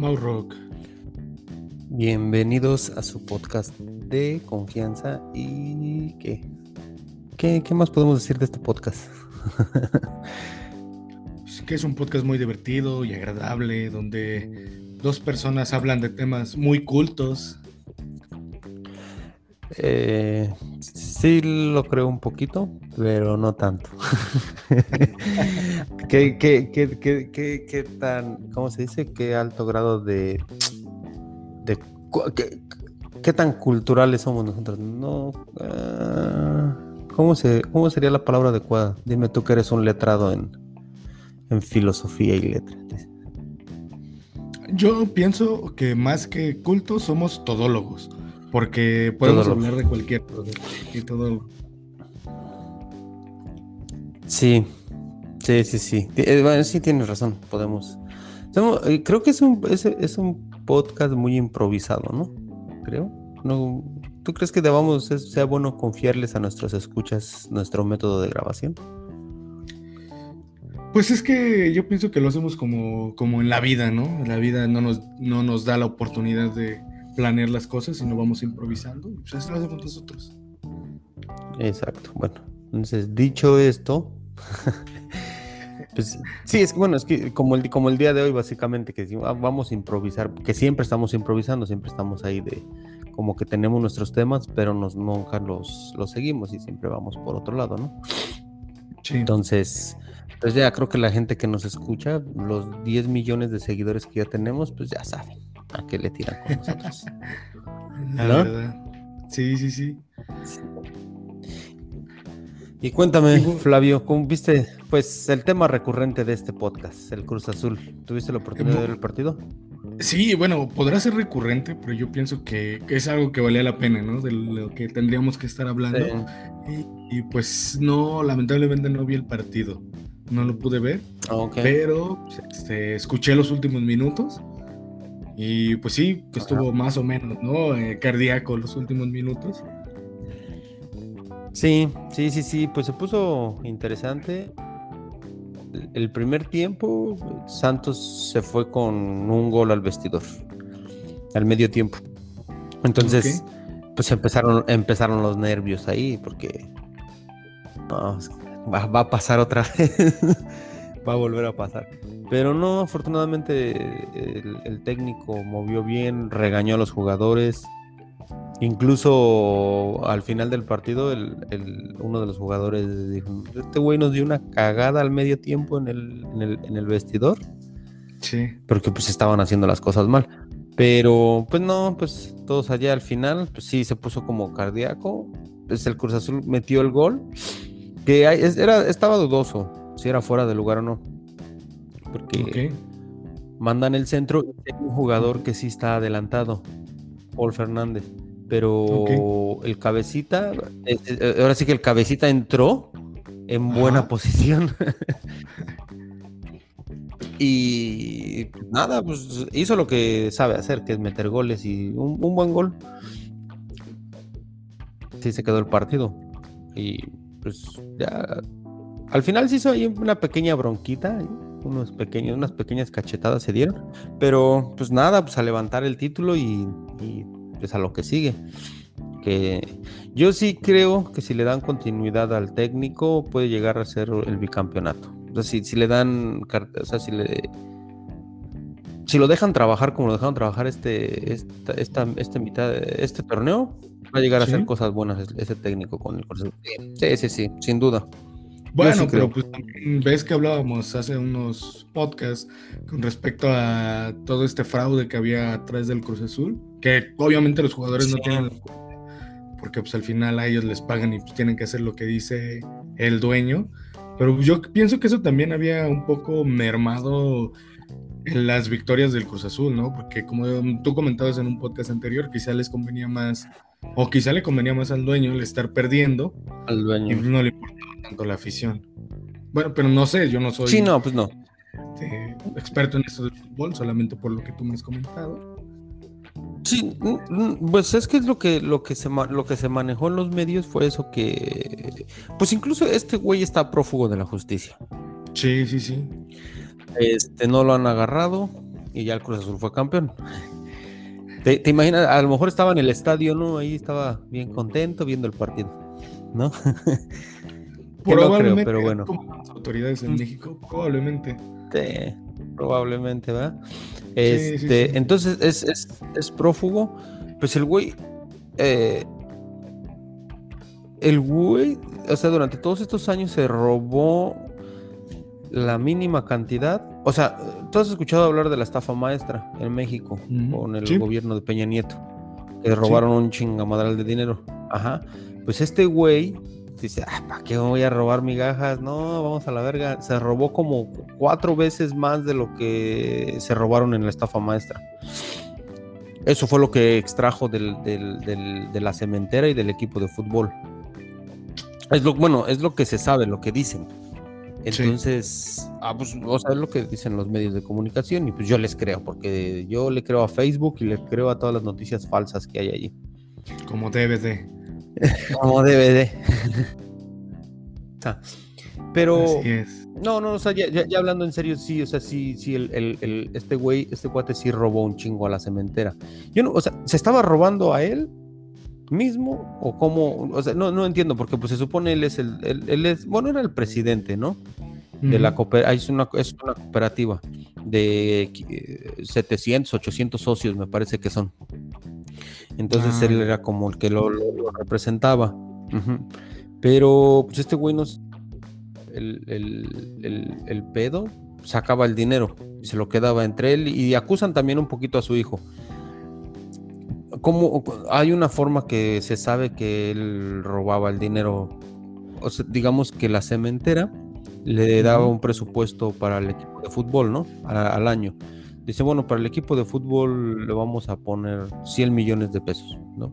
Mau Rock. Bienvenidos a su podcast de confianza y ¿qué? ¿Qué, qué más podemos decir de este podcast? Pues que es un podcast muy divertido y agradable, donde dos personas hablan de temas muy cultos. Eh, sí lo creo un poquito, pero no tanto. ¿Qué, qué, qué, qué, qué tan, cómo se dice? ¿Qué alto grado de... de qué, qué tan culturales somos nosotros? No... ah, ¿cómo, se, ¿Cómo sería la palabra adecuada? Dime tú que eres un letrado en, en filosofía y letras. Yo pienso que más que cultos somos todólogos, porque podemos hablar de cualquier cosa y todo. Sí, sí, sí, sí. Eh, Bueno, sí tienes razón, podemos. somos- eh, creo que es un, es, es un podcast muy improvisado, ¿no? Creo. No, ¿Tú crees que debamos, sea bueno confiarles a nuestros escuchas nuestro método de grabación? Pues es que yo pienso que lo hacemos como, como en la vida, ¿no? La vida no nos, no nos da la oportunidad de planear las cosas, sino vamos improvisando. y Pues así lo hacemos nosotros. Exacto. Bueno, entonces, dicho esto, pues sí, es que bueno, es que como el, como el día de hoy, básicamente, que ah, vamos a improvisar, que siempre estamos improvisando, siempre estamos ahí de como que tenemos nuestros temas, pero nos, nunca los, los seguimos y siempre vamos por otro lado, ¿no? Sí. Entonces, pues ya creo que la gente que nos escucha, los 10 millones de seguidores que ya tenemos, pues ya saben a qué le tiran con nosotros. La ¿no? verdad. Sí, sí, sí. Y cuéntame, Flavio, ¿cómo viste pues el tema recurrente de este podcast, el Cruz Azul? ¿Tuviste la oportunidad de ver el partido? Sí, bueno, podrá ser recurrente, pero yo pienso que, es algo que valía la pena, ¿no? De lo que tendríamos que estar hablando. Y, y, pues no, lamentablemente no vi el partido. No lo pude ver, Ah, ok. pero este, escuché los últimos minutos. Y pues sí, pues, estuvo más o menos, ¿no? Eh, cardíaco los últimos minutos. Sí, sí, sí, sí, pues se puso interesante. El- primer tiempo, Santos se fue con un gol al vestidor, al medio tiempo. Entonces, pues empezaron, empezaron los nervios ahí, porque no, va, va a pasar otra vez, va a volver a pasar. Pero no, afortunadamente el, el técnico movió bien, regañó a los jugadores. Incluso al final del partido, el, el- uno de los jugadores dijo: Este güey nos dio una cagada al medio tiempo en el, en el, en el vestidor, Sí. porque pues estaban haciendo las cosas mal. Pero pues no, pues todos allá al final, pues sí se puso como cardíaco. Pues el Cruz Azul metió el gol, que era, estaba dudoso si era fuera de lugar o no. Porque mandan el centro y hay un jugador que sí está adelantado, Paul Fernández. Pero el cabecita, eh, eh, ahora sí que el cabecita entró en buena Ajá. posición. y nada, pues hizo lo que sabe hacer, que es meter goles y un, un buen gol. Sí se quedó el partido. Y pues ya. Al final se hizo ahí una pequeña bronquita, ahí, unos pequeños, unas pequeñas cachetadas se dieron. Pero pues nada, pues a levantar el título y, y, pues a lo que sigue. Que yo sí creo que si le dan continuidad al técnico puede llegar a ser el bicampeonato. O sea, si, si le dan, o sea, si le si lo dejan trabajar como lo dejaron trabajar este esta, esta, este mitad este torneo va a llegar a Sí. hacer cosas buenas ese, técnico con el Cruz. Sí, sí, sí, sin duda. Bueno, sí pero pues también ves que hablábamos hace unos podcasts con respecto a todo este fraude que había atrás del Cruz Azul, que obviamente los jugadores no tienen la culpa, porque pues al final a ellos les pagan y pues tienen que hacer lo que dice el dueño, pero yo pienso que eso también había un poco mermado en las victorias del Cruz Azul, ¿no? Porque como tú comentabas en un podcast anterior, quizá les convenía más, o quizá le convenía más al dueño el estar perdiendo Al y dueño. no le importaba tanto la afición. Bueno, pero no sé, yo no soy Sí, no, pues no. este, experto en esto del fútbol, solamente por lo que tú me has comentado. Sí, pues es que es lo que lo que se lo que se manejó en los medios fue eso que pues incluso este güey está prófugo de la justicia. Sí, sí, sí. Este no lo han agarrado y ya el Cruz Azul fue campeón. ¿Te, imaginas? A lo mejor estaba en el estadio, ¿no? Ahí estaba bien contento viendo el partido, ¿no? probablemente, pero bueno. Como las autoridades en México, probablemente. Sí, probablemente, ¿verdad? Este, entonces es, es, prófugo. Pues el güey. Eh, el güey, o sea, durante todos estos años se robó la mínima cantidad. O sea, tú has escuchado hablar de la estafa maestra en México con el gobierno de Peña Nieto, que robaron un chingamadral de dinero. Ajá. Pues este güey dice, ah, ¿para qué voy a robar migajas? No, vamos a la verga. Se robó como cuatro veces más de lo que se robaron en la estafa maestra. Eso fue lo que extrajo de la cementera y del equipo de fútbol. Es lo, bueno, es lo que se sabe, lo que dicen. Entonces, ah, pues, o sea, es lo que dicen los medios de comunicación y pues yo les creo, porque yo le creo a Facebook y le creo a todas las noticias falsas que hay allí. Como DVD. Como DVD. Pero, no, no, o sea, ya, hablando en serio, sí, o sea, sí, sí, el, este güey, este cuate sí robó un chingo a la cementera. Yo no, o sea, ¿se estaba robando a él mismo o cómo? O sea, no, no entiendo, porque pues se supone él es el, él, es, bueno, era el presidente, ¿no? De la cooperativa, es una, es una cooperativa de 700, 800 socios, me parece que son. Entonces ah, él era como el que lo, representaba. Pero pues este güey nos. El, el, pedo sacaba el dinero y se lo quedaba entre él y acusan también un poquito a su hijo. Como hay una forma que se sabe que él robaba el dinero? O sea, digamos que la cementera le daba un presupuesto para el equipo de fútbol, ¿no? al año Dice, bueno, para el equipo de fútbol le vamos a poner 100 millones de pesos, ¿no?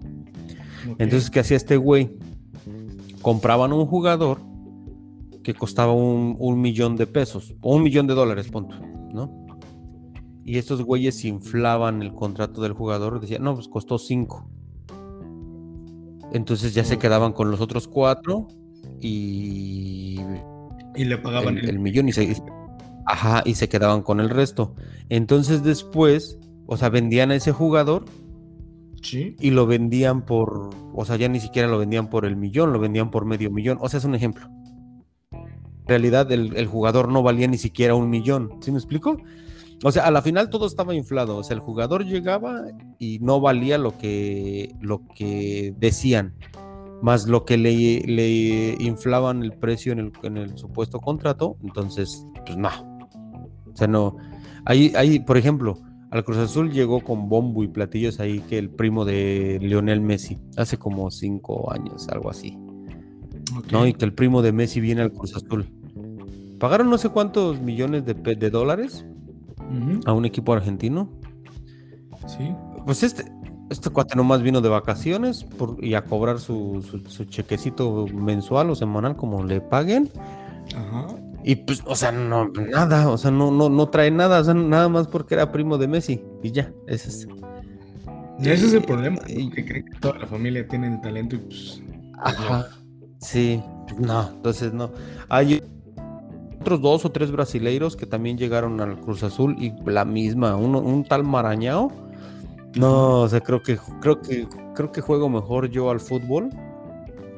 Entonces, ¿qué hacía este güey? Compraban un jugador que costaba un, millón de pesos, o un millón de dólares, punto, ¿no? Y estos güeyes inflaban el contrato del jugador, decían, no, pues costó 5. Entonces ya se quedaban con los otros cuatro y... Y le pagaban el, el millón y se, Ajá, y se quedaban con el resto. Entonces después, o sea, vendían a ese jugador ¿Sí? y lo vendían por, o sea, ya ni siquiera lo vendían por el millón, lo vendían por medio millón. O sea, es un ejemplo. En realidad el, jugador no valía ni siquiera un millón. ¿Sí me explico? O sea, a la final todo estaba inflado. O sea, el jugador llegaba y no valía lo que, lo que decían más lo que le, le inflaban el precio en el, en el, supuesto contrato, entonces, pues no, o sea, no. Ahí, ahí, por ejemplo, al Cruz Azul llegó con bombo y platillos ahí que el primo de Lionel Messi, hace como cinco años, algo así. ¿No? Y que el primo de Messi viene al Cruz Azul. Pagaron no sé cuántos millones de, de dólares a un equipo argentino. Sí. Pues este, este cuate nomás vino de vacaciones y a cobrar su, su, chequecito mensual o semanal como le paguen. Ajá. Y pues, o sea, no, nada, o sea, no, no, no trae nada, o sea, nada más porque era primo de Messi. Y ya, ese es. ese es el problema, que creen que toda la familia tiene el talento y pues. Ajá. Sí, no, entonces no. Hay otros dos o tres brasileiros que también llegaron al Cruz Azul y la misma, uno, un tal Marañao. No, o sea, creo que, creo que, creo que juego mejor yo al fútbol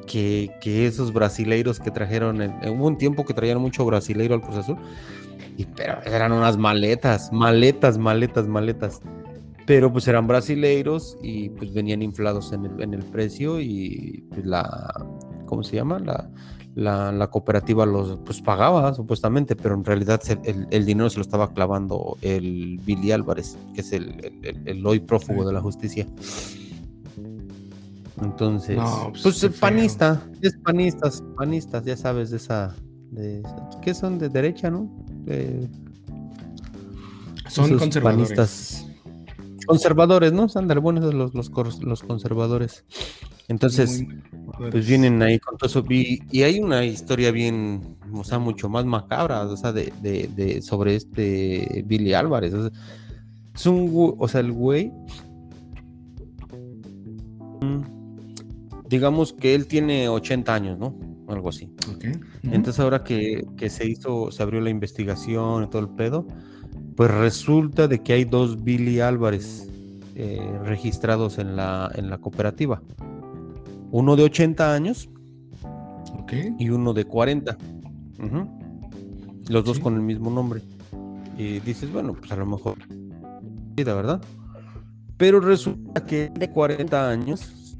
que, esos brasileiros que trajeron, en, hubo un tiempo que traían mucho brasileiro al Cruz Azul, y, pero eran unas maletas, maletas, maletas, maletas. Pero pues eran brasileiros y pues venían inflados en el, en el precio y pues la, ¿cómo se llama? La, la, cooperativa los pues pagaba supuestamente, pero en realidad el, el, dinero se lo estaba clavando el Billy Álvarez, que es el, el hoy prófugo de la justicia. Entonces, pues, pues panista, es panistas, panistas, ya sabes de esa, de ¿qué son de derecha, no? son conservadores. conservadores, ¿no? Sandra, buenos los, los, los conservadores. Entonces, pues vienen ahí con todo eso. Y, hay una historia bien, o sea, mucho más macabra, o sea, de, de, sobre este Billy Álvarez. es un, o sea, el güey digamos que él tiene 80 años, ¿no? Algo así. Entonces ahora que, se hizo, se abrió la investigación y todo el pedo, Pues resulta de que hay dos Billy Álvarez eh, registrados en la, en la cooperativa. Uno de 80 años y uno de 40. Los dos con el mismo nombre. Y dices, bueno, pues a lo mejor, ¿verdad? Pero resulta que de 40 años,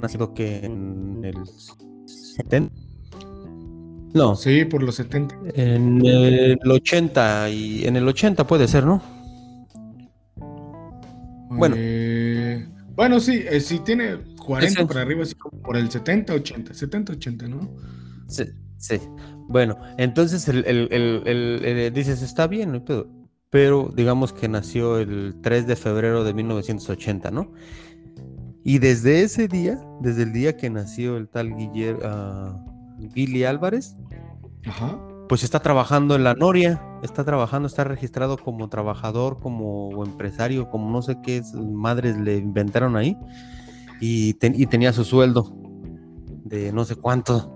nacido que en el 70. No. Sí, por los 70. En el 80 y en el 80 puede ser, ¿no? Bueno. Eh, bueno, sí, eh, si tiene 40 para arriba, así como por el 70, 80, 70, 80, ¿no? Sí, sí. Bueno, entonces el, el, dices, está bien, pero, pero digamos que nació el 3 de febrero de 1980, ¿no? Y desde ese día, desde el día que nació el tal Guillermo, ah, Billy Álvarez, pues está trabajando en la Noria, está trabajando, está registrado como trabajador, como empresario, como no sé qué madres le inventaron ahí, y, tenía su sueldo de no sé cuánto.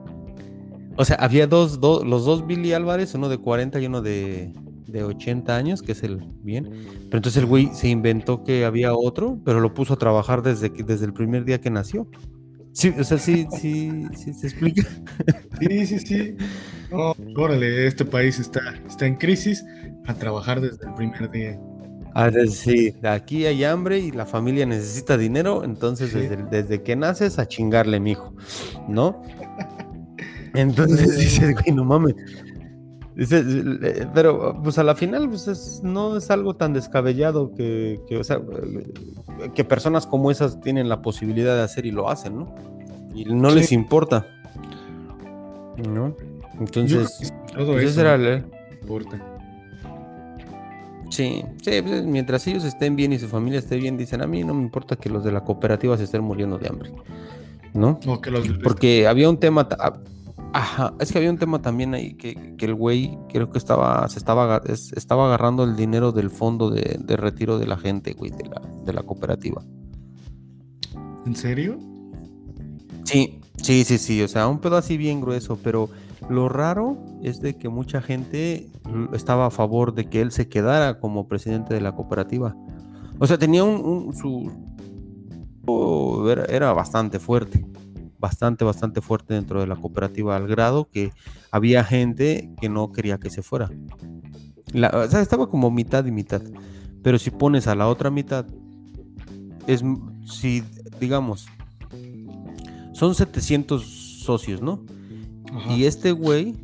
O sea, había dos, los dos Billy Álvarez, uno de 40 y uno de, de 80 años, que es el bien. Pero entonces el güey se inventó que había otro, pero lo puso a trabajar desde, desde el primer día que nació. Sí, o sea, sí, sí, sí, se explica. Sí, sí, sí. órale, este país está, está en crisis a trabajar desde el primer día. Ah, sí, aquí hay hambre y la familia necesita dinero, entonces desde, desde, que naces a chingarle, mijo, ¿no? Entonces dices, güey, no mames, pero pues a la final pues no es algo tan descabellado que, que, personas como esas tienen la posibilidad de hacer y lo hacen, ¿no? Y no les importa. ¿No? Entonces, todo pues, eso era el... importa. Sí, sí, pues, mientras ellos estén bien y su familia esté bien, dicen, a mí no me importa que los de la cooperativa se estén muriendo de hambre, ¿no? Porque había un tema, Ajá, es que había un tema también ahí que, el güey creo que estaba, se estaba, estaba agarrando el dinero del fondo de, retiro de la gente, güey, de la, de la cooperativa. ¿En serio? Sí, sí, sí, sí, o sea, un pedo así bien grueso, pero lo raro es de que mucha gente estaba a favor de que él se quedara como presidente de la cooperativa. O sea, tenía un, su... era bastante fuerte bastante, bastante fuerte dentro de la cooperativa, al grado que había gente que no quería que se fuera. o sea, estaba como mitad y mitad. Pero si pones a la otra mitad, es si, digamos, son 700 socios, ¿no? Y este güey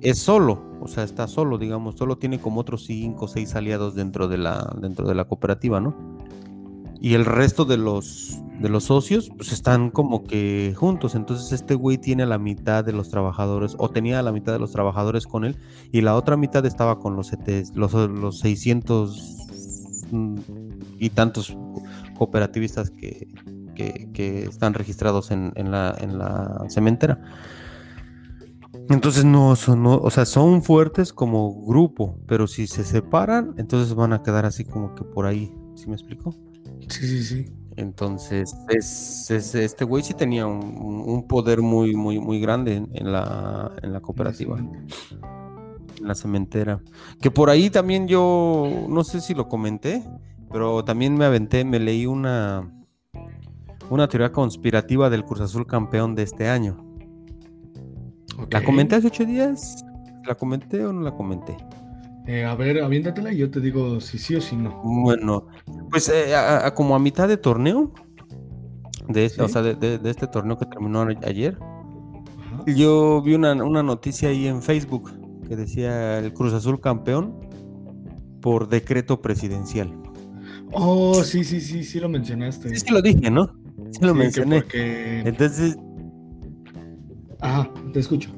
es solo, o sea, está solo, digamos, solo tiene como otros 5 o 6 aliados dentro de la, dentro de la cooperativa, ¿no? Y el resto de los de los socios, pues están como que juntos. Entonces este güey tiene la mitad de los trabajadores, o tenía la mitad de los trabajadores con él, y la otra mitad estaba con los, los, los 600 mm, y tantos cooperativistas que, que, están registrados en, la, en la cementera. Entonces no son, o sea, son fuertes como grupo, pero si se separan, entonces van a quedar así como que por ahí. ¿Sí me explico? Sí, sí, sí. Entonces, es, este güey sí tenía un, poder muy, muy, muy grande en, la, en la cooperativa. En la cementera. Que por ahí también yo, no sé si lo comenté, pero también me aventé, me leí una, una teoría conspirativa del Cruz Azul campeón de este año. ¿La comenté hace ocho días? ¿La comenté o no la comenté? Eh, a ver, aviéntatela y yo te digo si sí o si no. Bueno, pues eh, como a mitad de torneo, de este, o sea, de, este torneo que terminó ayer, yo vi una, noticia ahí en Facebook que decía el Cruz Azul campeón por decreto presidencial. Oh, sí, sí, sí, sí lo mencionaste. Sí, sí lo dije, ¿no? Sí lo mencioné. Entonces. Ajá, te escucho.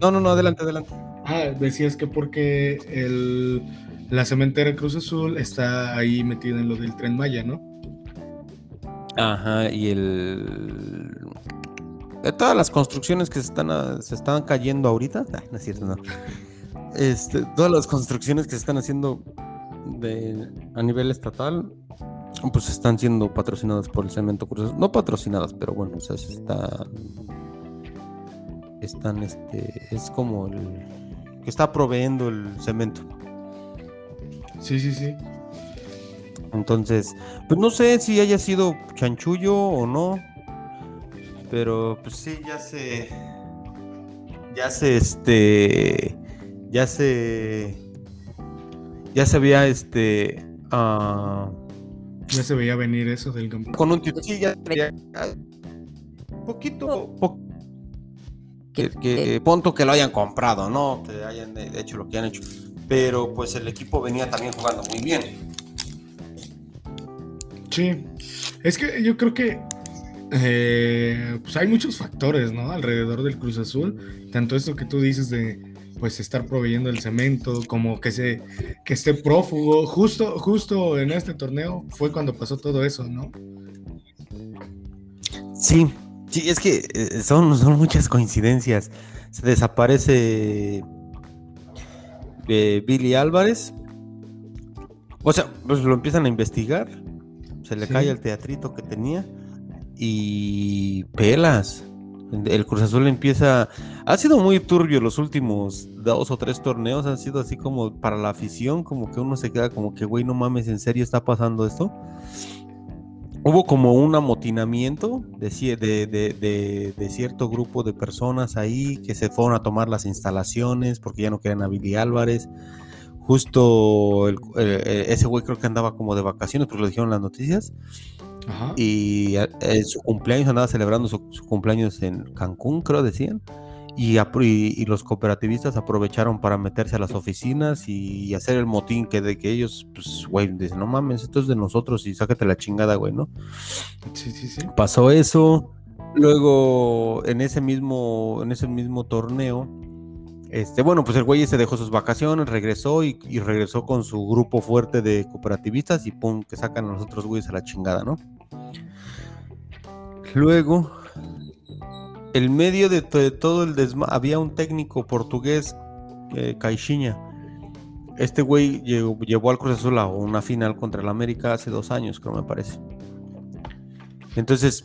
No, no, no, adelante, adelante. Ah, decías que porque el, la cementera Cruz Azul está ahí metida en lo del tren Maya, ¿no? Ajá, y el. De todas las construcciones que se están, se están cayendo ahorita, no es cierto, no. Este, todas las construcciones que se están haciendo de, a nivel estatal, pues están siendo patrocinadas por el Cemento Cruz Azul. No patrocinadas, pero bueno, o sea, están. Están, este. Es como el que está proveyendo el cemento. Sí, sí, sí. Entonces, pues no sé si haya sido chanchullo o no. Pero pues sí, ya se. Ya se este. Ya se. Ya se veía este. ah, Ya se veía venir eso del campo. con un. Sí, ya, ya- ya- poquito. po- que, que punto que lo hayan comprado, ¿no? Que hayan eh, hecho lo que han hecho. Pero pues el equipo venía también jugando muy bien. Sí. Es que yo creo que eh, pues hay muchos factores, ¿no? Alrededor del Cruz Azul. Tanto esto que tú dices de pues estar proveyendo el cemento, como que se que esté prófugo. Justo, justo en este torneo fue cuando pasó todo eso, ¿no? Sí, sí, es que eh, son, son muchas coincidencias. Se desaparece eh, Billy Álvarez. O sea, pues lo empiezan a investigar. Se le Sí. cae el teatrito que tenía. Y pelas. El Cruz Azul empieza. Ha sido muy turbio los últimos dos o tres torneos. Han sido así como para la afición. Como que uno se queda como que, güey, no mames, ¿en serio está pasando esto? Hubo como un amotinamiento de, de, de- de- cierto grupo de personas ahí que se fueron a tomar las instalaciones porque ya no querían a Billy Álvarez. Justo el- eh, eh, ese güey creo que andaba como de vacaciones, porque lo dijeron las noticias. Ajá. Y eh, en su cumpleaños andaba celebrando su, su cumpleaños en Cancún, creo decían. Y, los cooperativistas aprovecharon para meterse a las oficinas y, y hacer el motín que de que ellos, pues, güey, dicen, no mames, esto es de nosotros y sácate la chingada, güey, ¿no? Sí, sí, sí. Pasó eso. Luego, en ese mismo, en ese mismo torneo, este, bueno, pues el güey se dejó sus vacaciones, regresó y, y regresó con su grupo fuerte de cooperativistas y pum, que sacan a los otros güeyes a la chingada, ¿no? Luego, el medio de, to- de todo el desma había un técnico portugués, eh, Caixinha. Este güey llevó al Cruz Azul a una final contra el América hace dos años, creo me parece. Entonces,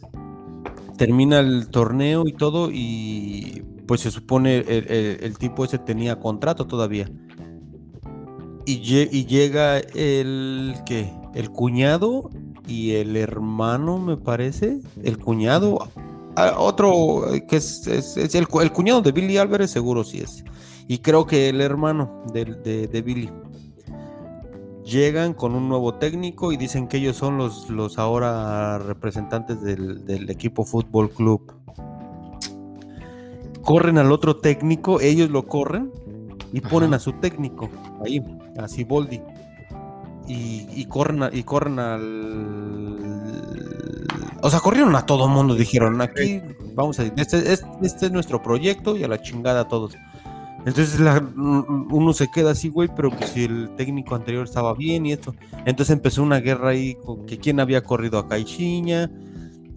termina el torneo y todo y pues se supone el, el- tipo ese tenía contrato todavía. Y, y llega el que el cuñado y el hermano, me parece, el cuñado, otro eh, que es, es- es el, el cuñado de Billy Álvarez, seguro sí es. Y creo que el hermano de, de Billy. Llegan con un nuevo técnico y dicen que ellos son los, los ahora representantes del, del equipo Fútbol Club. Corren al otro técnico, ellos lo corren y ponen Ajá. a su técnico ahí, a Siboldi. Y, y corren a- y corren al. O sea, corrieron a todo mundo, dijeron, aquí vamos a este, es- este es nuestro proyecto y a la chingada a todos. Entonces la- uno se queda así, güey, pero pues si el técnico anterior estaba bien y esto. Entonces empezó una guerra ahí con que quién había corrido a Caixinha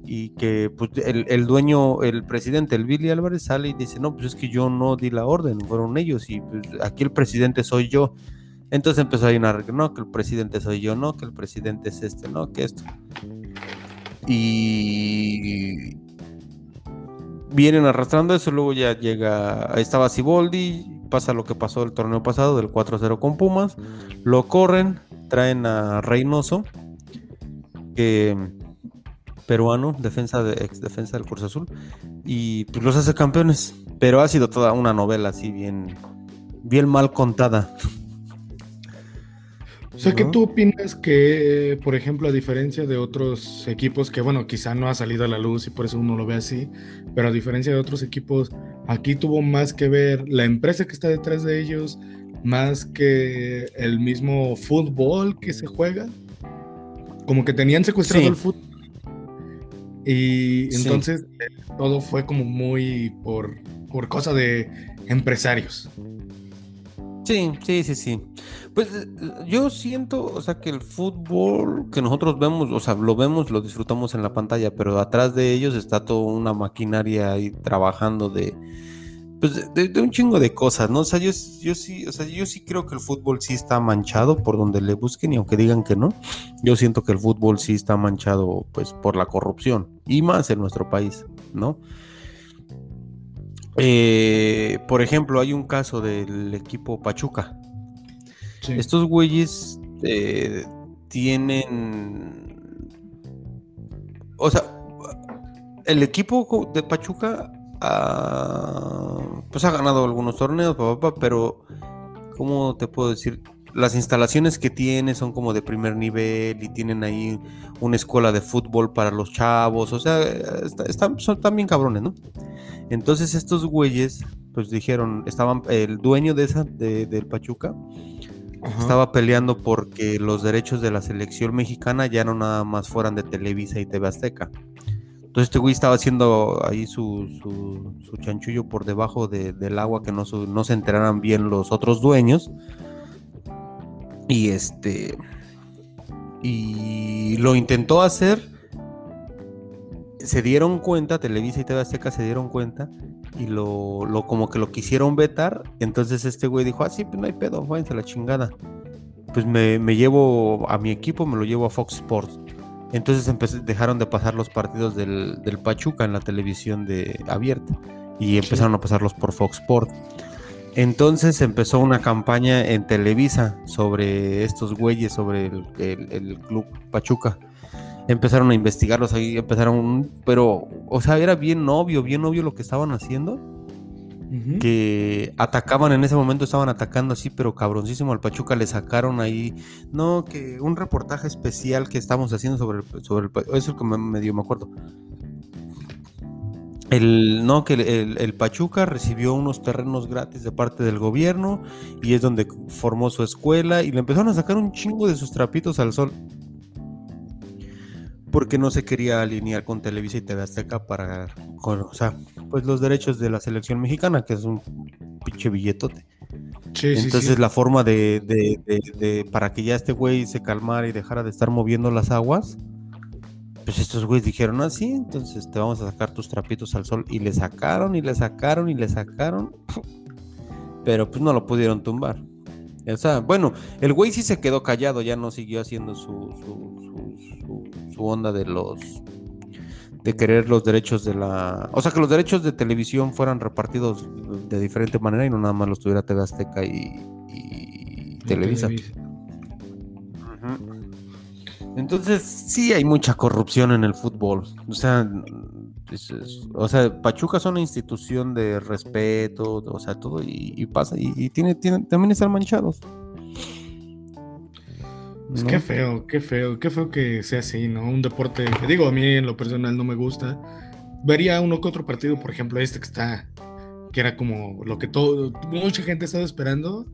y que pues el, el dueño, el presidente, el Billy Álvarez sale y dice, no, pues es que yo no di la orden, fueron ellos y pues aquí el presidente soy yo. Entonces empezó ahí una no, que el presidente soy yo, no, que el presidente es este, no, que esto. Y vienen arrastrando eso, luego ya llega, estaba Siboldi, pasa lo que pasó el torneo pasado del 4-0 con Pumas, lo corren, traen a Reynoso, que peruano, defensa de, ex defensa del Cruz Azul, y pues los hace campeones, pero ha sido toda una novela así bien, bien mal contada. O sea, ¿qué tú opinas que, por ejemplo, a diferencia de otros equipos que, bueno, quizá no ha salido a la luz y por eso uno lo ve así, pero a diferencia de otros equipos, aquí tuvo más que ver la empresa que está detrás de ellos, más que el mismo fútbol que se juega? Como que tenían secuestrado Sí. el fútbol. Y Sí. entonces eh, todo fue como muy por, por cosa de empresarios. Sí, sí, sí, sí. Pues yo siento, o sea, que el fútbol que nosotros vemos, o sea, lo vemos, lo disfrutamos en la pantalla, pero atrás de ellos está toda una maquinaria ahí trabajando de, pues, de, un chingo de cosas, ¿no? O yo, yo sí, o sea, yo sí creo que el fútbol sí está manchado por donde le busquen y aunque digan que no, yo siento que el fútbol sí está manchado, pues, por la corrupción y más en nuestro país, ¿no? Eh, por ejemplo, hay un caso del equipo Pachuca. Sí. Estos güeyes eh, tienen. O sea, el equipo de Pachuca pues ha ganado algunos torneos, pero ¿cómo te puedo decir? Las instalaciones que tiene son como de primer nivel y tienen ahí una escuela de fútbol para los chavos, o sea, están, son también cabrones, ¿no? Entonces estos güeyes, pues dijeron, estaban, el dueño de esa, del Pachuca, estaba peleando porque los derechos de la selección mexicana ya no nada más fueran de Televisa y TV Azteca. Entonces este güey estaba haciendo ahí su, su, chanchullo por debajo del agua que no, no se enteraran bien los otros dueños. Y este. Y lo intentó hacer. Se dieron cuenta, Televisa y TV Azteca se dieron cuenta. Y lo, lo como que lo quisieron vetar. Entonces este güey dijo: Ah, sí, pues no hay pedo, váyanse la chingada. Pues me, me llevo a mi equipo, me lo llevo a Fox Sports. Entonces dejaron de pasar los partidos del, Pachuca en la televisión de abierta y empezaron a pasarlos por Fox Sport. Entonces empezó una campaña en Televisa sobre estos güeyes, sobre el, club Pachuca. Empezaron a investigarlos ahí, empezaron, pero, o sea, era bien obvio, bien obvio lo que estaban haciendo que atacaban en ese momento, estaban atacando así, pero cabroncísimo al Pachuca, le sacaron ahí, no, que un reportaje especial que estamos haciendo sobre el, sobre el eso es que me, medio me acuerdo. El, no, que el, Pachuca recibió unos terrenos gratis de parte del gobierno y es donde formó su escuela y le empezaron a sacar un chingo de sus trapitos al sol porque no se quería alinear con Televisa y TV Azteca para, o sea, pues los derechos de la selección mexicana, que es un pinche billetote. Entonces la forma de, de, para que ya este güey se calmara y dejara de estar moviendo las aguas, pues estos güeyes dijeron así, ah, entonces te vamos a sacar tus trapitos al sol y le sacaron y le sacaron y le sacaron, pero pues no lo pudieron tumbar. O sea, bueno, el güey sí se quedó callado, ya no siguió haciendo su, su onda de los de querer los derechos de la. O sea, que los derechos de televisión fueran repartidos de diferente manera y no nada más los tuviera TV Azteca y, Televisa. Entonces, sí hay mucha corrupción en el fútbol. O sea, o sea, Pachuca es una institución de respeto, o sea, todo, y, pasa, y, tiene, tiene, también están manchados. Es qué feo, qué feo, qué feo que sea así, ¿no? Un deporte que digo, a mí en lo personal no me gusta. Vería uno que otro partido, por ejemplo, este que está, que era como lo que todo, mucha gente estaba esperando.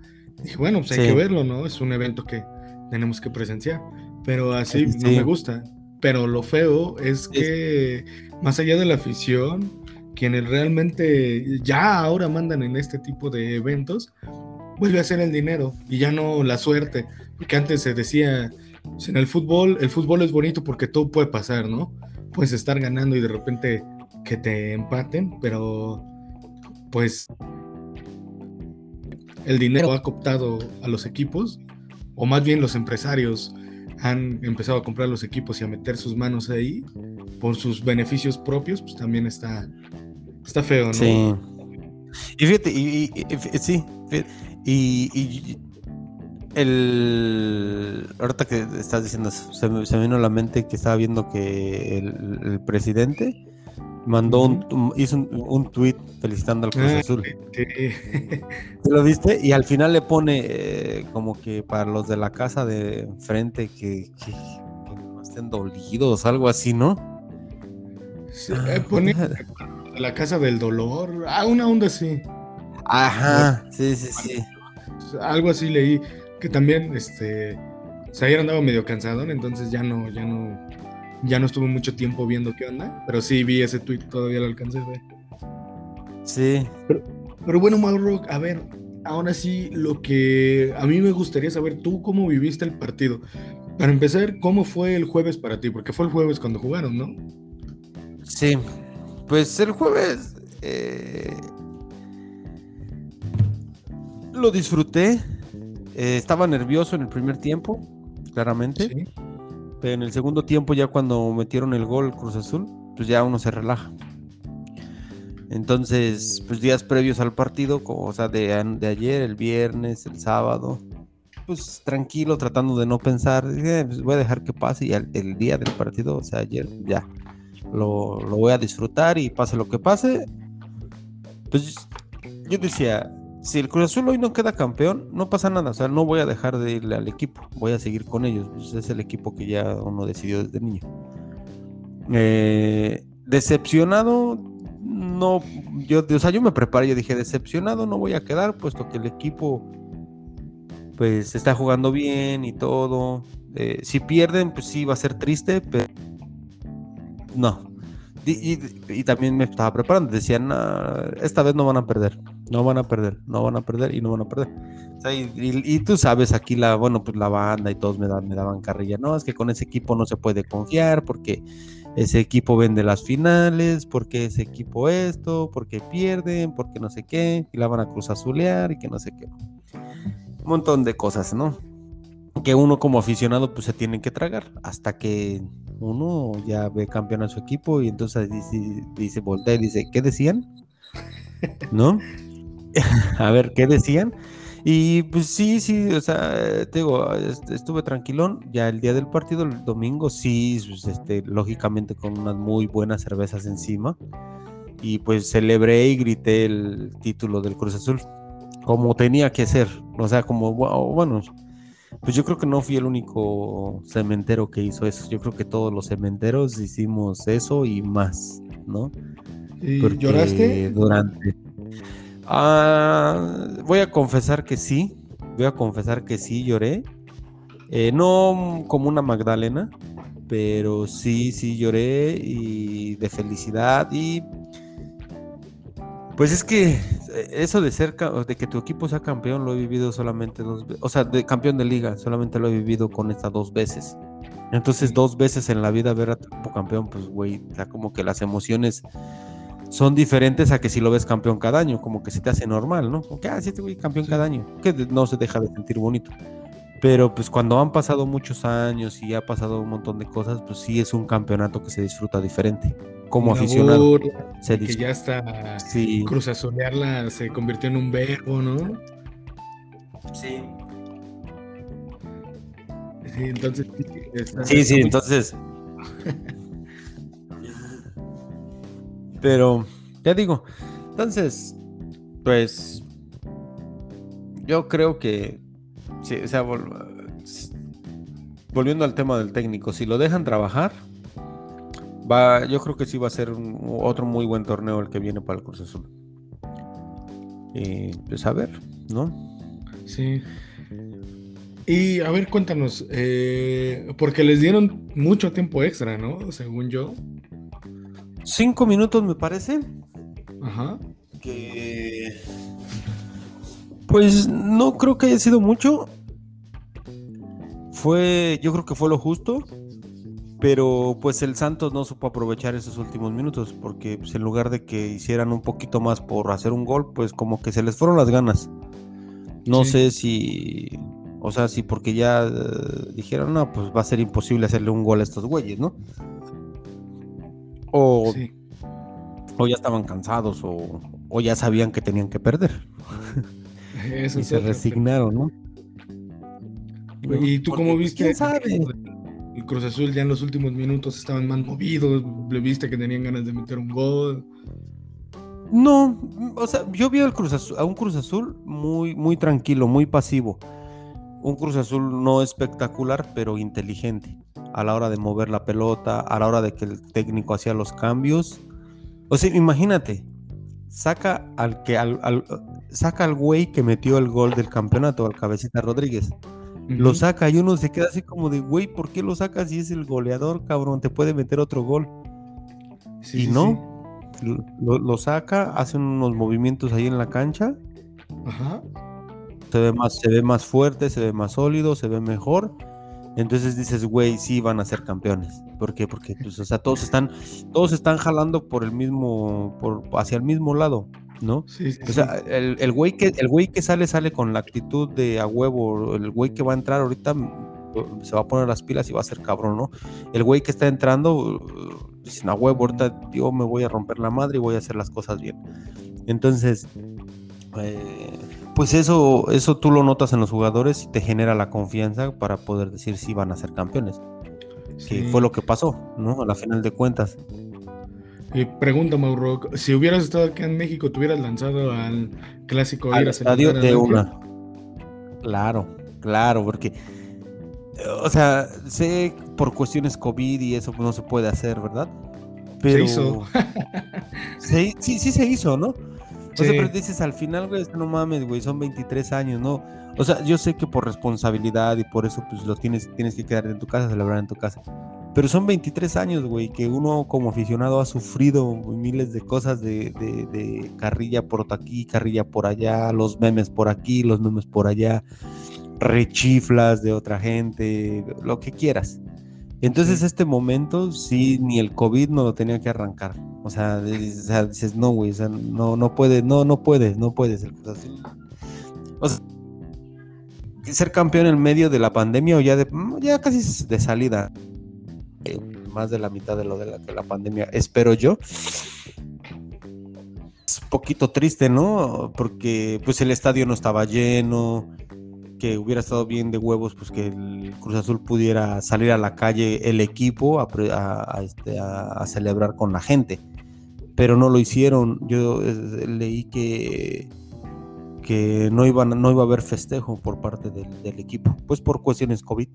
Dije, bueno, pues hay que verlo, ¿no? Es un evento que tenemos que presenciar. Pero así no me gusta. Pero lo feo es que, más allá de la afición, quienes realmente ya ahora mandan en este tipo de eventos, vuelve a ser el dinero y ya no la suerte. Porque antes se decía, pues, en el fútbol, el fútbol es bonito porque todo puede pasar, ¿no? Puedes estar ganando y de repente que te empaten, pero pues el dinero ha cooptado a los equipos, o más bien los empresarios han empezado a comprar los equipos y a meter sus manos ahí por sus beneficios propios, pues también está, está feo, ¿no? Sí. Y fíjate, y, sí, y, el ahorita que estás diciendo, se me, vino a la mente que estaba viendo que el, presidente mandó un, hizo un, un, tweet felicitando al Cruz ah, Azul. ¿Lo viste? Y al final le pone eh, como que para los de la casa de frente que, no estén dolidos, algo así, ¿no? Eh, pone la casa del dolor, ah, una onda así. Ajá, sí, sí, sí. Algo así leí que también, este, o sea, ayer andaba medio cansado, entonces ya no, ya no, ya no estuve mucho tiempo viendo qué onda, pero sí vi ese tweet, todavía lo alcancé a ver. Sí. Pero, bueno, Mauro, a ver, ahora sí, lo que a mí me gustaría saber, tú cómo viviste el partido. Para empezar, ¿cómo fue el jueves para ti? Porque fue el jueves cuando jugaron, ¿no? Sí, pues el jueves eh, lo disfruté. Eh, estaba nervioso en el primer tiempo, claramente. En el segundo tiempo, ya cuando metieron el gol Cruz Azul, pues ya uno se relaja. Entonces, pues días previos al partido, o sea, de, de ayer, el viernes, el sábado, pues tranquilo, tratando de no pensar, pues, voy a dejar que pase y el, día del partido, o sea, ayer ya, lo, lo, voy a disfrutar y pase lo que pase. Pues yo decía, si el Cruz Azul hoy no queda campeón, no pasa nada, o sea, no voy a dejar de irle al equipo, voy a seguir con ellos, pues es el equipo que ya uno decidió desde niño. Eh, decepcionado, no, yo, o sea, yo me preparé, yo dije, decepcionado no voy a quedar, puesto que el equipo pues está jugando bien y todo. Eh, si pierden, pues sí va a ser triste, pero no. Y, también me estaba preparando, decían, esta vez no van a perder, no van a perder, no van a perder y no van a perder. y, tú sabes, aquí la, bueno, pues la banda y todos me, me daban carrilla, no, es que con ese equipo no se puede confiar porque ese equipo vende las finales, porque ese equipo esto, porque pierden, porque no sé qué, y la van a cruz azulear y que no sé qué un montón de cosas, ¿no? Que uno como aficionado pues se tiene que tragar hasta que uno ya ve campeón a su equipo y entonces dice, dice voltea y dice, ¿qué decían? ¿No? a ver, ¿qué decían? Y pues sí, sí, o sea, te digo, estuve tranquilón. Ya el día del partido, el domingo, sí, pues, este, lógicamente con unas muy buenas cervezas encima. Y pues celebré y grité el título del Cruz Azul como tenía que ser. O sea, como, bueno, pues yo creo que no fui el único cementero que hizo eso. Yo creo que todos los cementeros hicimos eso y más, ¿no? ¿Y lloraste? Durante. Ah, voy a confesar que sí. Voy a confesar que sí lloré. Eh, no como una Magdalena, pero sí, sí lloré y de felicidad y pues es que eh, eso de ser, de que tu equipo sea campeón, lo he vivido solamente dos veces. O sea, de campeón de liga, solamente lo he vivido con estas dos veces. Entonces, dos veces en la vida ver a tu equipo campeón, pues, güey, da como que las emociones son diferentes a que si lo ves campeón cada año, como que se te hace normal, ¿no? Como que, ah, sí, este güey campeón cada año, que no se deja de sentir bonito. Pero pues cuando han pasado muchos años y ha pasado un montón de cosas, pues sí es un campeonato que se disfruta diferente como aficionado. Se que ya está sí. Cruz Azulearla se convirtió en un verbo, ¿no? Sí. Sí, entonces. Sí, sí, entonces. Pero, ya digo, entonces, pues. Yo creo que. Sí, o sea, volviendo al tema del técnico, si lo dejan trabajar Va, yo creo que sí va a ser otro muy buen torneo el que viene para el Cruz Azul. Y pues a ver, ¿no? Sí. Y a ver, cuéntanos, eh, porque les dieron mucho tiempo extra, ¿no? Según yo. Cinco minutos me parece. Ajá. Que... Pues no creo que haya sido mucho. Fue, yo creo que fue lo justo pero pues el Santos no supo aprovechar esos últimos minutos porque pues, en lugar de que hicieran un poquito más por hacer un gol, pues como que se les fueron las ganas. No sé si, o sea, si porque ya eh, dijeron, no, pues va a ser imposible hacerle un gol a estos güeyes, ¿no? O, o ya estaban cansados o, ya sabían que tenían que perder. y se resignaron, ¿no? ¿Y tú cómo viste? ¿Quién sabe? el Cruz Azul ya en los últimos minutos estaban más movidos, le viste que tenían ganas de meter un gol. No, o sea, yo vi al Cruz a un Cruz Azul muy, muy tranquilo, muy pasivo. Un Cruz Azul no espectacular, pero inteligente. A la hora de mover la pelota, a la hora de que el técnico hacía los cambios. O sea, imagínate, saca al que al, saca al güey que metió el gol del campeonato, al cabecita Rodríguez lo saca y uno se queda así como de, güey, ¿por qué lo sacas si es el goleador, cabrón? Te puede meter otro gol. y no, Lo, saca, hace unos movimientos ahí en la cancha. Ajá. Se ve más, se ve más fuerte, se ve más sólido, se ve mejor. Entonces dices, güey, sí van a ser campeones. ¿Por qué? Porque, pues, o sea, todos están, todos están jalando por el mismo, por, hacia el mismo lado. ¿No? o sea, el, el, güey que, el güey que sale, sale con la actitud de a huevo, el güey que va a entrar ahorita mm, se va a poner las pilas y va a ser cabrón, ¿no? El güey que está entrando, dice, a huevo, ahorita yo me voy a romper la madre y voy a hacer las cosas bien. Entonces, eh, pues eso, eso tú lo notas en los jugadores y te genera la confianza para poder decir si van a ser campeones. Que fue lo que pasó, ¿no? A la final de cuentas. Y pregunta, Mauro, si hubieras estado acá en México, ¿te hubieras lanzado al clásico al estadio de una? Claro, claro, porque, o sea, sé por cuestiones COVID y eso no se puede hacer, ¿verdad? Pero... Se hizo. sí, sí, sí se hizo, ¿no? O sea, pero dices al final, güey, no mames, güey, son 23 años, ¿no? O sea, yo sé que por responsabilidad y por eso, pues lo tienes, tienes que quedar en tu casa, celebrar en tu casa. Pero son 23 años, güey, que uno como aficionado ha sufrido miles de cosas de, de, carrilla por aquí, carrilla por allá, los memes por aquí, los memes por allá, rechiflas de otra gente, lo que quieras. Entonces, este momento, sí, ni el COVID no lo tenía que arrancar. O sea, dices, no, güey, o sea, no, no puedes, no, no puedes, no puedes. O sea, ser campeón en medio de la pandemia o ya de, ya casi de salida más de la mitad de lo de la, pandemia, espero yo. Es un poquito triste, ¿no? Porque pues el estadio no estaba lleno, que hubiera estado bien de huevos, pues que el Cruz Azul pudiera salir a la calle el equipo a, este, celebrar con la gente. Pero no lo hicieron. Yo leí que que no, no iba a haber festejo por parte del, equipo, pues por cuestiones COVID.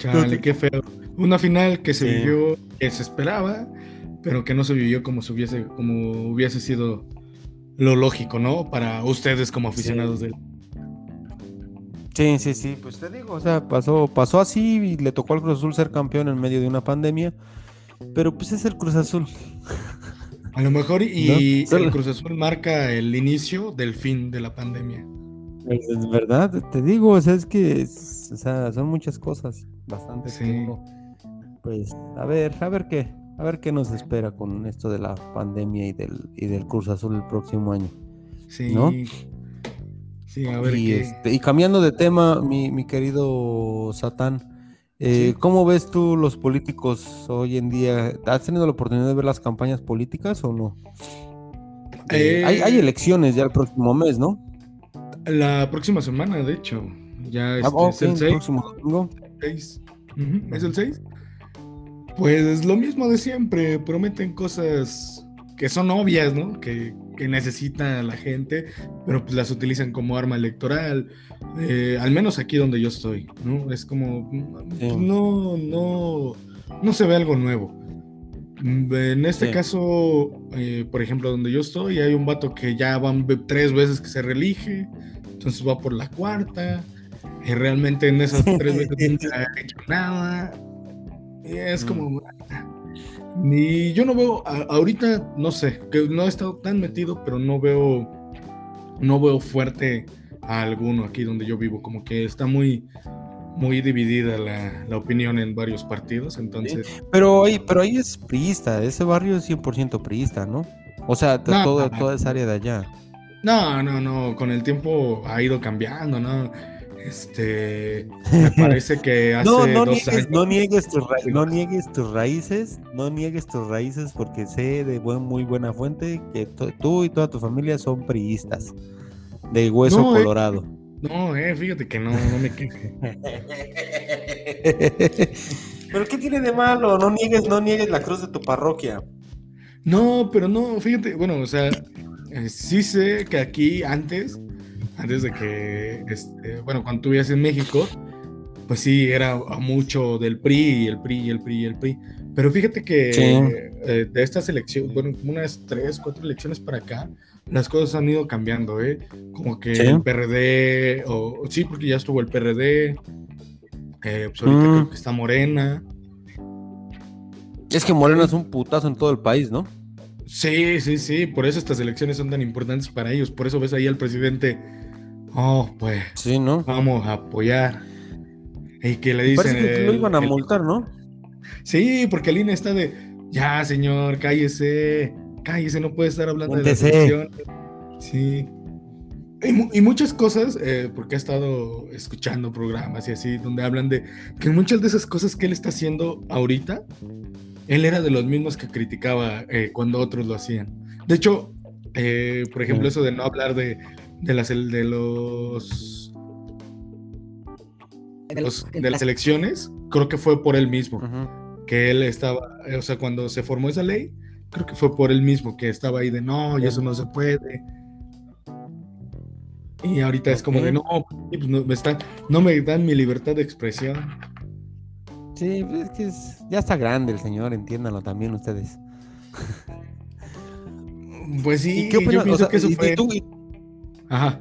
Chale, qué feo. Una final que se vivió, que se esperaba, pero que no se vivió como, se hubiese, como hubiese sido lo lógico, ¿no? Para ustedes como aficionados del. Sí, sí, sí, pues te digo, o sea, pasó, pasó así y le tocó al Cruz Azul ser campeón en medio de una pandemia, pero pues es el Cruz Azul. A lo mejor y el Cruz Azul marca el inicio del fin de la pandemia. Es verdad, te digo, o sea, es que son muchas cosas, bastante. Sí. Pues a ver, a ver qué, a ver qué nos espera con esto de la pandemia y del, y del Cruz Azul el próximo año. Sí. ¿No? Sí, a ver y, qué. Este, y cambiando de tema, mi, mi querido Satán, eh, ¿cómo ves tú los políticos hoy en día? ¿Has tenido la oportunidad de ver las campañas políticas o no? Eh, hay, hay elecciones ya el próximo mes, ¿no? La próxima semana, de hecho. Ya ah, este, es el 6. ¿Es el 6? Pues es lo mismo de siempre. Prometen cosas que son obvias, ¿no? Que, que necesita la gente, pero pues las utilizan como arma electoral. Eh, al menos aquí donde yo estoy, ¿no? Es como. No, no. No se ve algo nuevo. En este caso, eh, por ejemplo, donde yo estoy, hay un vato que ya van tres veces que se reelige, entonces va por la cuarta, y realmente en esas tres veces no ha hecho nada. Y es como. Ni yo no veo, ahorita no sé, que no he estado tan metido, pero no veo, no veo fuerte a alguno aquí donde yo vivo, como que está muy, muy dividida la, opinión en varios partidos, entonces... Pero, ahí, pero ahí es priista, ese barrio es 100% priista, ¿no? O sea, todo, toda esa área de allá. No, no, no, con el tiempo ha ido cambiando, ¿no? Este, me parece que hace no, no dos niegues, años... No niegues, tus no niegues tus raíces, no niegues tus raíces porque sé de buen, muy buena fuente que tú y toda tu familia son priistas, de hueso eh, colorado. No, eh, fíjate que no, no me queje. pero ¿qué tiene de malo? No niegues, no niegues la cruz de tu parroquia. No, pero no, fíjate, bueno, o sea, eh, sí sé que aquí antes, antes de que, este, bueno, cuando tú en México, pues sí, era mucho del PRI y el PRI y el PRI y el PRI. Pero fíjate que eh, de estas elecciones, bueno, como unas tres, cuatro elecciones para acá, las cosas han ido cambiando, ¿eh? Como que el PRD, o sí, porque ya estuvo el PRD, eh, pues ahorita mm. creo que está Morena. Es que Morena es un putazo en todo el país, ¿no? Sí, sí, sí, por eso estas elecciones son tan importantes para ellos, por eso ves ahí al presidente, oh, pues, sí, ¿no? vamos a apoyar. Y que le dicen... Parece que lo iban a multar, ¿no? Sí, porque el INE está de, ya, señor, cállese, cállese, no puede estar hablando de la elección. Sí. Y, muchas cosas, eh, porque ha estado escuchando programas y así, donde hablan de que muchas de esas cosas que él está haciendo ahorita él era de los mismos que criticaba eh, cuando otros lo hacían. De hecho, Eh, por ejemplo, eso de no hablar de, de, las, de los de, las elecciones, creo que fue por él mismo. Que él estaba, o sea, cuando se formó esa ley, creo que fue por él mismo que estaba ahí de no, y eso no se puede. Y ahorita es como de no, pues no me, están, no me dan mi libertad de expresión. Sí, pues es que ya está grande el señor, entiéndanlo también ustedes. Pues sí, yo pienso que eso fue. Ajá.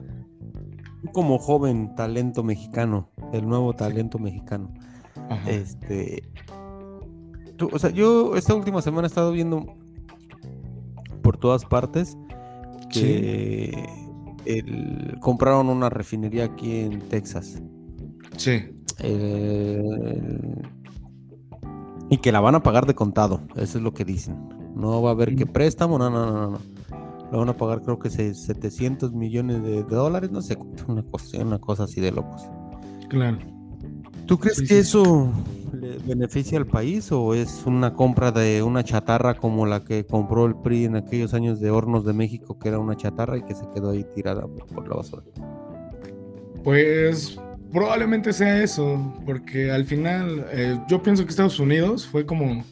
como joven talento mexicano, el nuevo talento mexicano. Este. o sea, yo esta última semana he estado viendo por todas partes que compraron una refinería aquí en Texas. Sí. y que la van a pagar de contado, eso es lo que dicen. No va a haber que mm. préstamo, no, no, no, no. Lo van a pagar creo que 700 millones de, dólares, no sé, una cosa, una cosa así de locos. Claro. ¿Tú crees que eso le beneficia al país o es una compra de una chatarra como la que compró el PRI en aquellos años de Hornos de México, que era una chatarra y que se quedó ahí tirada por la basura? Pues probablemente sea eso, porque al final eh, yo pienso que Estados Unidos fue como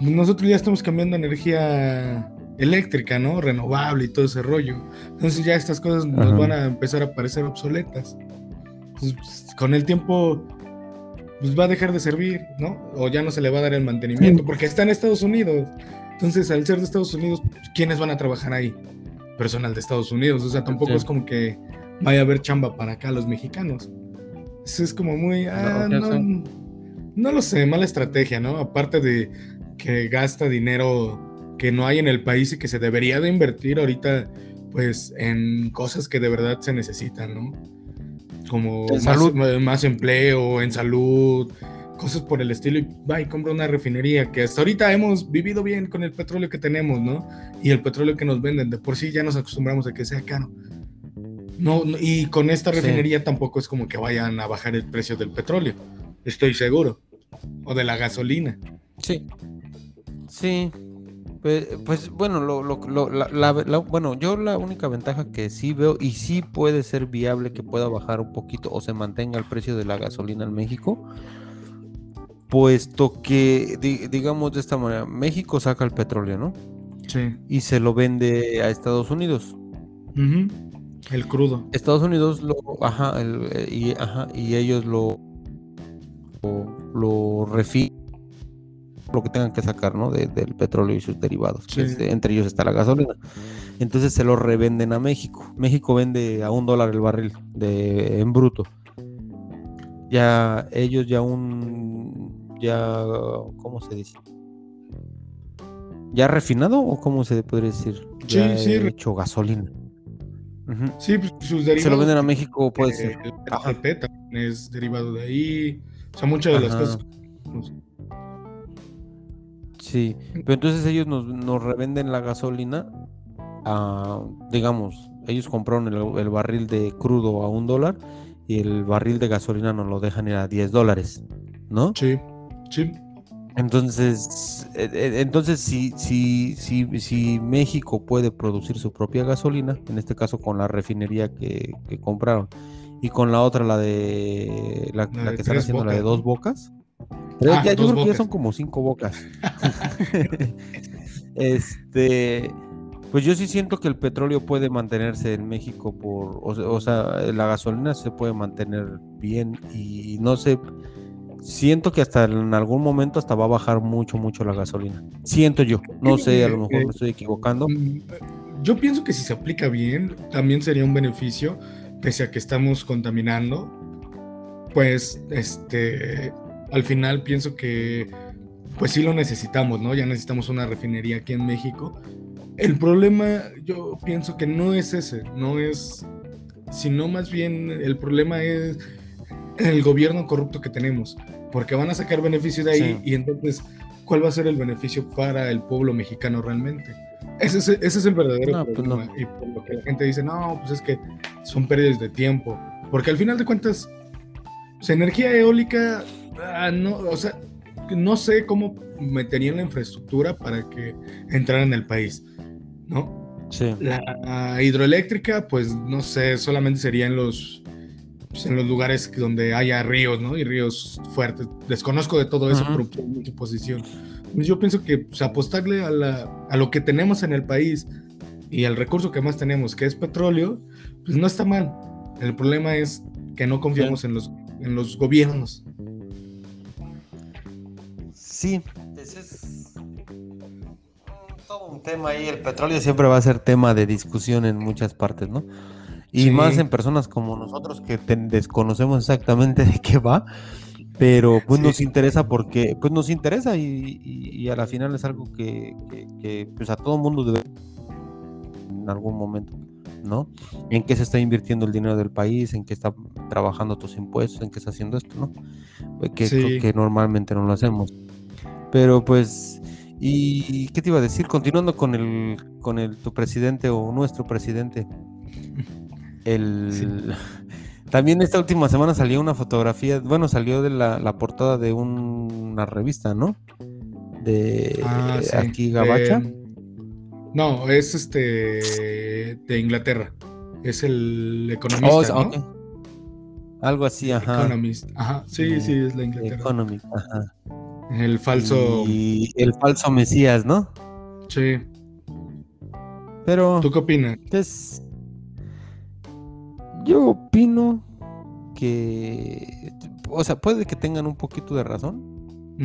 nosotros ya estamos cambiando energía eléctrica, ¿no? Renovable y todo ese rollo. Entonces ya estas cosas nos van a empezar a parecer obsoletas. Pues, con el tiempo pues va a dejar de servir, ¿no? O ya no se le va a dar el mantenimiento, porque está en Estados Unidos. Entonces, al ser de Estados Unidos, ¿quiénes van a trabajar ahí? Personal de Estados Unidos. O sea, tampoco es como que vaya a haber chamba para acá los mexicanos. Eso es como muy... Ah, no, no, lo sé, mala estrategia, ¿no? Aparte de que gasta dinero que no hay en el país y que se debería de invertir ahorita, pues, en cosas que de verdad se necesitan, ¿no? como más, empleo, en salud, cosas por el estilo. Y va y compra una refinería que hasta ahorita hemos vivido bien con el petróleo que tenemos, ¿no? Y el petróleo que nos venden, de por sí ya nos acostumbramos a que sea caro. No, y con esta refinería tampoco es como que vayan a bajar el precio del petróleo, estoy seguro. O de la gasolina. Sí. Sí, pues, pues, bueno, lo, lo, la, bueno, yo la única ventaja que sí veo y sí puede ser viable que pueda bajar un poquito o se mantenga el precio de la gasolina en México, puesto que, digamos de esta manera, México saca el petróleo, ¿no? Sí. Y se lo vende a Estados Unidos. El crudo. Estados Unidos lo, ajá, eh, y, ajá, y ellos lo, lo, lo lo que tengan que sacar, ¿no? del petróleo y sus derivados. entre ellos está la gasolina. Entonces se lo revenden a México. México vende a un dólar el barril de, en bruto. Ya ellos ya un, ya, ¿cómo se dice? ¿Ya refinado o cómo se podría decir? Ya sí, sí. hecho gasolina. Sí, pues, sus derivados. Se lo venden a México, puede ser. El también es derivado de ahí. O sea, muchas de las cosas. Sí, pero entonces ellos nos, revenden la gasolina a, digamos, ellos compraron el, barril de crudo a un dólar y el barril de gasolina nos lo dejan a 10 dólares, ¿no? Sí, sí. Entonces, e, e, entonces si, si, si, si México puede producir su propia gasolina, en este caso con la refinería que, compraron, y con la otra, la de la, que están haciendo, la de dos bocas, Ah, yo creo que ya son como cinco bocas. este, pues yo sí siento que el petróleo puede mantenerse en México por, o, sea, la gasolina se puede mantener bien y no sé, siento que hasta en algún momento hasta va a bajar mucho, mucho la gasolina. Siento yo, no sé, a lo mejor me estoy equivocando. Mm, yo pienso que si se aplica bien, también sería un beneficio, pese a que estamos contaminando, pues, este, al final pienso que pues sí lo necesitamos, ¿no? Ya necesitamos una refinería aquí en México. El problema yo pienso que no es ese, no es, sino más bien el problema es el gobierno corrupto que tenemos, porque van a sacar beneficio de ahí y entonces, ¿cuál va a ser el beneficio para el pueblo mexicano realmente? Ese es, ese es el verdadero pues problema. Y por lo que la gente dice, no, pues es que son pérdidas de tiempo, porque al final de cuentas, pues, energía eólica Ah, no, o sea, no sé cómo meterían la infraestructura para que entrara en el país, ¿no? Sí. La hidroeléctrica, pues no sé, solamente sería en los, pues, en los lugares donde haya ríos, ¿no? Y ríos fuertes. Desconozco de todo eso, Ujú. pero por mi posición. Pues, Yo pienso que pues, apostarle a, la- a lo que tenemos en el país y al recurso que más tenemos, que es petróleo, pues no está mal. El problema es que no confiamos en, los, en los gobiernos. Sí, ese es todo un tema ahí. El petróleo siempre va a ser tema de discusión en muchas partes, ¿no? Y Sí. más en personas como nosotros que desconocemos exactamente de qué va, pero pues Sí. nos interesa porque pues nos interesa y, y- y a la final es algo que, que- que, pues a todo mundo debe en algún momento, ¿no? En qué se está invirtiendo el dinero del país, en qué está trabajando tus impuestos, en qué está haciendo esto, ¿no? Que, Sí. que normalmente no lo hacemos. Pero pues, ¿y qué te iba a decir? Continuando con el, con el tu presidente o nuestro presidente. El también esta última semana salió una fotografía, bueno, salió de la, la portada de un- una revista, ¿no? De Ah, sí. aquí Gabacha. No, es este de Inglaterra. Es el economista, Oh, es- ¿no? ok. Algo así, ajá. Economist. Ajá, sí, sí, es la Inglaterra. Economic, ajá. El falso. Y el falso Mesías, ¿no? Sí. Pero ¿Tú qué opinas? pues yo opino que o sea, puede que tengan un poquito de razón,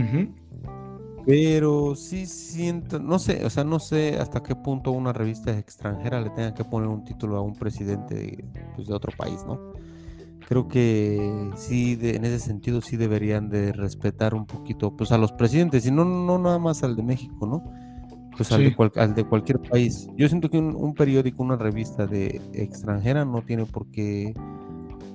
pero sí siento, no sé, o sea, no sé hasta qué punto una revista extranjera le tenga que poner un título a un presidente de, pues, de otro país, ¿no? Creo que sí, de- en ese sentido sí deberían de respetar un poquito pues a los presidentes y no, no nada más al de México, ¿no? Pues al, Sí. de cual- al de cualquier país. Yo siento que un, un periódico, una revista de extranjera no tiene por qué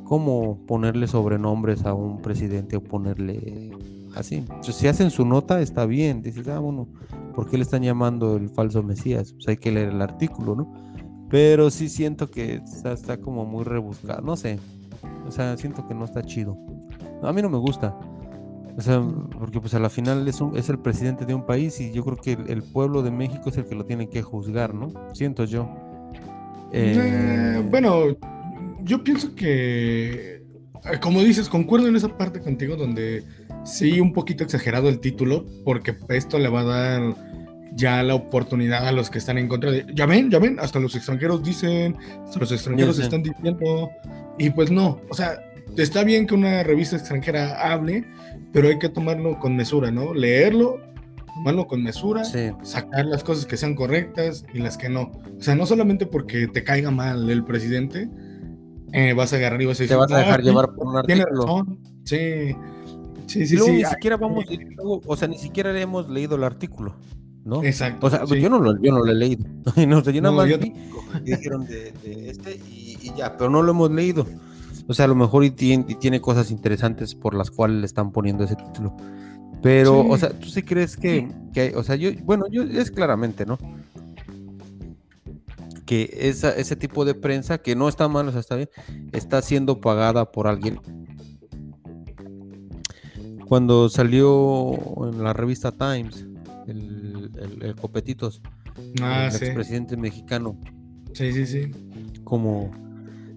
cómo ponerle sobrenombres a un presidente o ponerle así. Entonces, si hacen su nota está bien, dices, ah, bueno, ¿por qué le están llamando el falso Mesías? Pues hay que leer el artículo, ¿no? Pero sí siento que está, está como muy rebuscado, no sé. O sea, siento que no está chido. A mí no me gusta. O sea, porque pues a la final es, un- es el presidente de un país y yo creo que el, pueblo de México es el que lo tiene que juzgar, ¿no? Siento yo. Eh, Eh, bueno, yo pienso que, eh, como dices, concuerdo en esa parte contigo donde sí un poquito exagerado el título, porque esto le va a dar ya la oportunidad a los que están en contra de, ya ven, ya ven, hasta los extranjeros dicen, hasta los extranjeros están diciendo, y pues no, o sea, está bien que una revista extranjera hable, pero hay que tomarlo con mesura, ¿no? Leerlo, tomarlo con mesura sí. sacar las cosas que sean correctas y las que no. O sea, no solamente porque te caiga mal el presidente, eh, vas a agarrar y vas a Te decir, vas a dejar "Ah, llevar por un Tiene artículo. razón. Sí, sí, Y sí. luego sí. ni siquiera vamos, luego, o sea, ni siquiera hemos leído el artículo, ¿no? Exacto. O sea, sí. yo no lo, yo no lo he leído. no, o sea, yo nada No, más yo vi que dijeron de, de este y, y ya, pero no lo hemos leído. O sea, a lo mejor y tiene, y tiene cosas interesantes por las cuales le están poniendo ese título. Pero, Sí. o sea, ¿tú sí crees que, que hay- o sea, yo, bueno, yo es claramente, ¿no? Que esa, ese tipo de prensa, que no está mal, o sea, está bien, está siendo pagada por alguien. Cuando salió en la revista Times, el, Copetitos, Ah, el sí. expresidente mexicano, Sí, sí, sí. como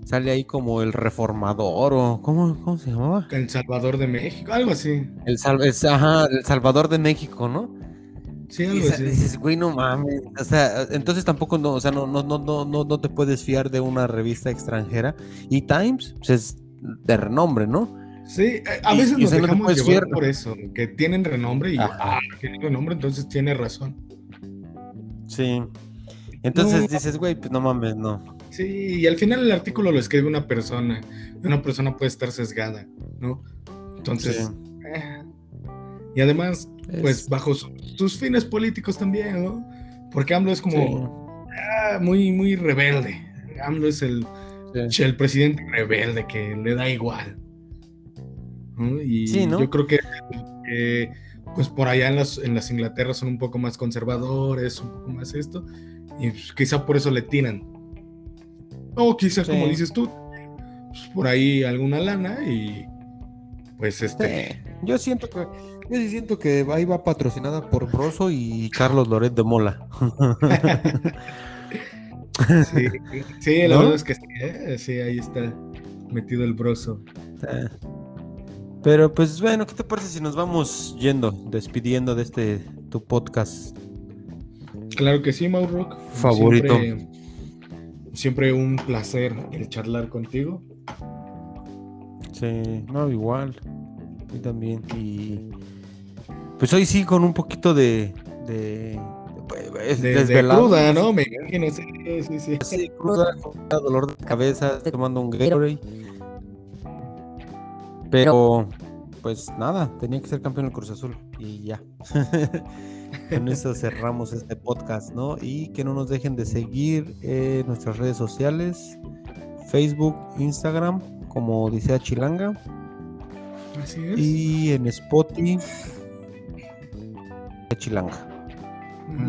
sale ahí como el reformador o ¿cómo, cómo se llamaba? El Salvador de México, algo así. El, sal- ajá, el Salvador de México, ¿no? Sí, algo así. dices, güey, no mames. O sea, entonces tampoco no, o sea, no, no, no, no, no, no te puedes fiar de una revista extranjera. Y Times, pues es de renombre, ¿no? Sí, eh, a veces y, nos dejamos llevar fiar. por eso, que tienen renombre y ah, tiene renombre, entonces tiene razón. Sí. Entonces No. dices, güey, pues no mames, no. Sí, y al final el artículo lo escribe una persona, una persona puede estar sesgada, ¿no? Entonces, Sí. eh, y además, pues Es- bajo su- sus fines políticos también, ¿no? Porque AMLO es como sí, ah, muy, muy rebelde. AMLO es el, sí. el presidente rebelde que le da igual. ¿No? Y Sí, ¿no? yo creo que, que, pues por allá en las, en las Inglaterra son un poco más conservadores, un poco más esto, y pues, quizá por eso le tiran. O quizás, como dices tú, pues, por ahí alguna lana y pues este... Sí, Yo siento que yo sí siento que ahí va patrocinada por Broso y Carlos Loret de Mola. Sí, sí la verdad es que sí, ¿eh? sí, ahí está metido el broso. Pero pues bueno, ¿qué te parece si nos vamos yendo, despidiendo de este tu podcast? Claro que sí, Mauro. Favorito. Siempre, un placer el charlar contigo. Sí, no, igual. Y también. Y pues hoy sí con un poquito de, de pues, de, desvelado. cruda, ¿no? Me imagino, sí, sí, sí. Sí, cruda, dolor de cabeza, tomando un Gatorade. Pero, pues nada, tenía que ser campeón del Cruz Azul y ya. Con eso cerramos este podcast, ¿no? Y que no nos dejen de seguir en nuestras redes sociales, Facebook, Instagram, como dice Chilanga. Así es. Y en Spotify, Chilanga.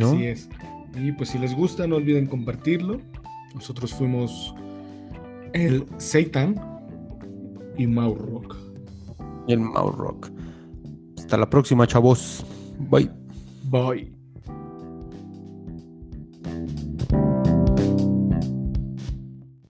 Así es. Y pues si les gusta, no olviden compartirlo. Nosotros fuimos el Seitan y Mau Rock. El Mau Rock. Hasta la próxima, chavos. Bye. Bye.